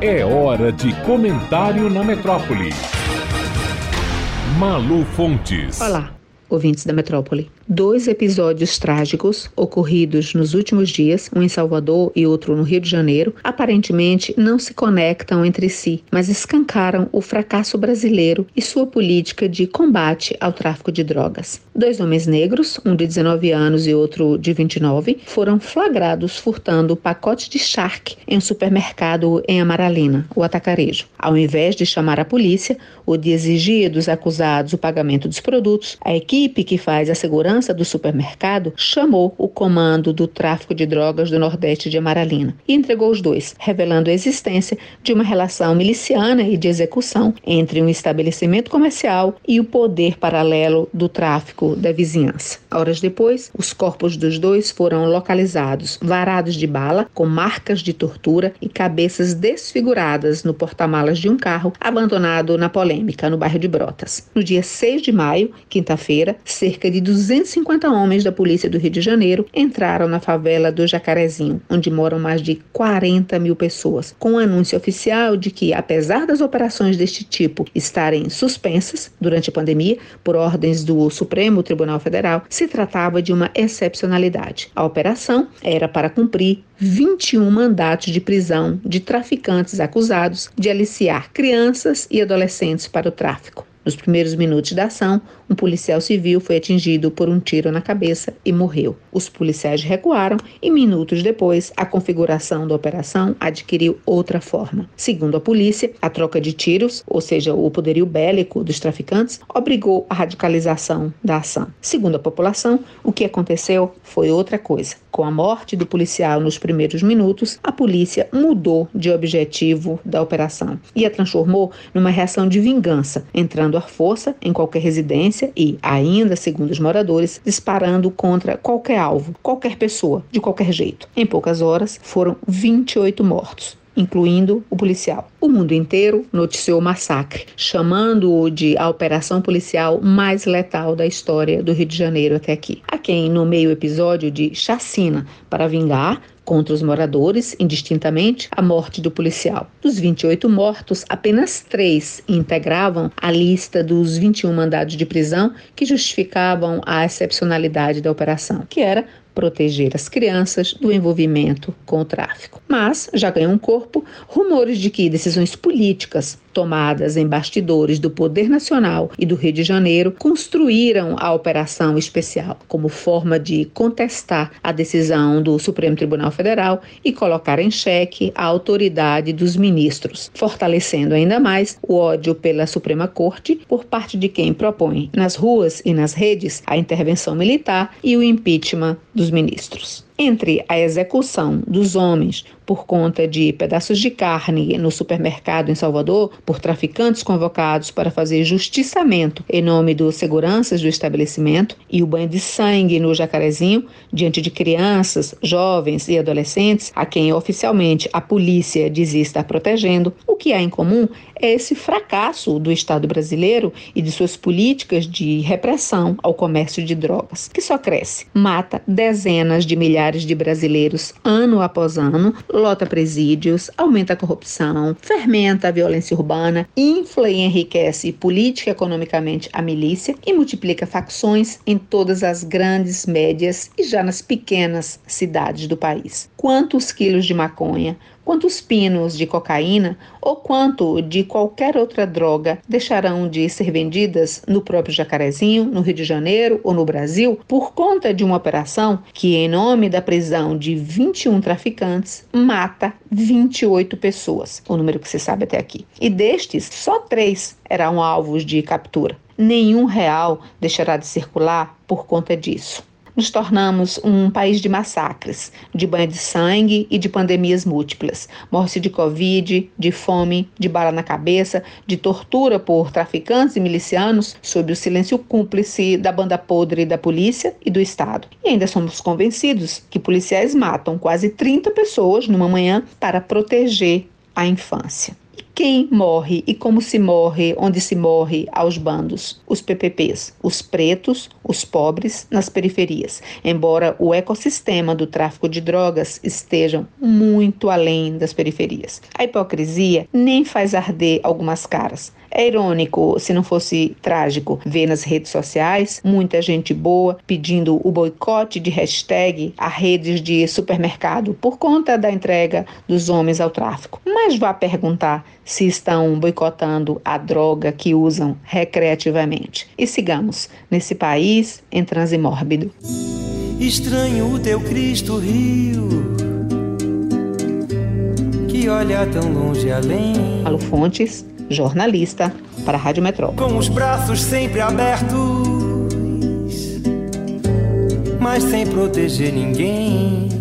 É hora de comentário na metrópole. Malu Fontes. Olá, ouvintes da metrópole. Dois episódios trágicos ocorridos nos últimos dias, um em Salvador e outro no Rio de Janeiro, aparentemente não se conectam entre si, mas escancaram o fracasso brasileiro e sua política de combate ao tráfico de drogas. Dois homens negros, um de 19 anos e outro de 29, foram flagrados furtando pacotes de charque em um supermercado em Amaralina, o atacarejo. Ao invés de chamar a polícia ou de exigir dos acusados o pagamento dos produtos, a equipe que faz a segurança segurança do supermercado chamou o comando do tráfico de drogas do Nordeste de Amaralina e entregou os dois, revelando a existência de uma relação miliciana e de execução entre um estabelecimento comercial e o poder paralelo do tráfico da vizinhança. Horas depois, os corpos dos dois foram localizados, varados de bala, com marcas de tortura e cabeças desfiguradas no porta-malas de um carro abandonado na polêmica, no bairro de Brotas. No dia 6 de maio, quinta-feira, cerca de 200 150 homens da Polícia do Rio de Janeiro entraram na favela do Jacarezinho, onde moram mais de 40 mil pessoas, com o um anúncio oficial de que, apesar das operações deste tipo estarem suspensas durante a pandemia por ordens do Supremo Tribunal Federal, se tratava de uma excepcionalidade. A operação era para cumprir 21 mandatos de prisão de traficantes acusados de aliciar crianças e adolescentes para o tráfico. Nos primeiros minutos da ação, um policial civil foi atingido por um tiro na cabeça e morreu. Os policiais recuaram e, minutos depois, a configuração da operação adquiriu outra forma. Segundo a polícia, a troca de tiros, ou seja, o poderio bélico dos traficantes, obrigou a radicalização da ação. Segundo a população, o que aconteceu foi outra coisa. Com a morte do policial nos primeiros minutos, a polícia mudou de objetivo da operação e a transformou numa reação de vingança, entrando à força em qualquer residência e, ainda segundo os moradores, disparando contra qualquer alvo, qualquer pessoa, de qualquer jeito. Em poucas horas, foram 28 mortos incluindo o policial. O mundo inteiro noticiou o massacre, chamando-o de a operação policial mais letal da história do Rio de Janeiro até aqui. A quem nomeia o episódio de chacina para vingar contra os moradores, indistintamente, a morte do policial. Dos 28 mortos, apenas três integravam a lista dos 21 mandados de prisão que justificavam a excepcionalidade da operação, que era proteger as crianças do envolvimento com o tráfico. Mas já ganhou um corpo rumores de que decisões políticas tomadas em bastidores do Poder Nacional e do Rio de Janeiro construíram a operação especial como forma de contestar a decisão do Supremo Tribunal Federal e colocar em xeque a autoridade dos ministros, fortalecendo ainda mais o ódio pela Suprema Corte por parte de quem propõe nas ruas e nas redes a intervenção militar e o impeachment dos ministros entre a execução dos homens por conta de pedaços de carne no supermercado em Salvador por traficantes convocados para fazer justiçamento em nome dos seguranças do estabelecimento e o banho de sangue no Jacarezinho diante de crianças, jovens e adolescentes a quem oficialmente a polícia dizia estar protegendo, o que há em comum é esse fracasso do Estado brasileiro e de suas políticas de repressão ao comércio de drogas, que só cresce, mata dezenas de milhares milhares de brasileiros ano após ano, lota presídios, aumenta a corrupção, fermenta a violência urbana, infla e enriquece política e economicamente a milícia e multiplica facções em todas as grandes, médias e já nas pequenas cidades do país. Quantos quilos de maconha, quantos pinos de cocaína ou quanto de qualquer outra droga deixarão de ser vendidas no próprio Jacarezinho, no Rio de Janeiro ou no Brasil por conta de uma operação que, em nome da prisão de 21 traficantes, mata 28 pessoas, o número que se sabe até aqui. E destes, só três eram alvos de captura. Nenhum real deixará de circular por conta disso nos tornamos um país de massacres, de banho de sangue e de pandemias múltiplas. Morte de Covid, de fome, de bala na cabeça, de tortura por traficantes e milicianos, sob o silêncio cúmplice da banda podre da polícia e do Estado. E ainda somos convencidos que policiais matam quase 30 pessoas numa manhã para proteger a infância Quem morre e como se morre, onde se morre aos bandos? Os PPPs, os pretos, os pobres nas periferias. Embora o ecossistema do tráfico de drogas estejam muito além das periferias. A hipocrisia nem faz arder algumas caras. É irônico, se não fosse trágico, ver nas redes sociais muita gente boa pedindo o boicote de hashtag a redes de supermercado por conta da entrega dos homens ao tráfico. Mas vá perguntar se estão boicotando a droga que usam recreativamente. E sigamos nesse país em transe mórbido. Estranho o teu Cristo Rio, que olha tão longe além. Paulo Fontes, jornalista para a Rádio Metrópole. Com os braços sempre abertos, mas sem proteger ninguém.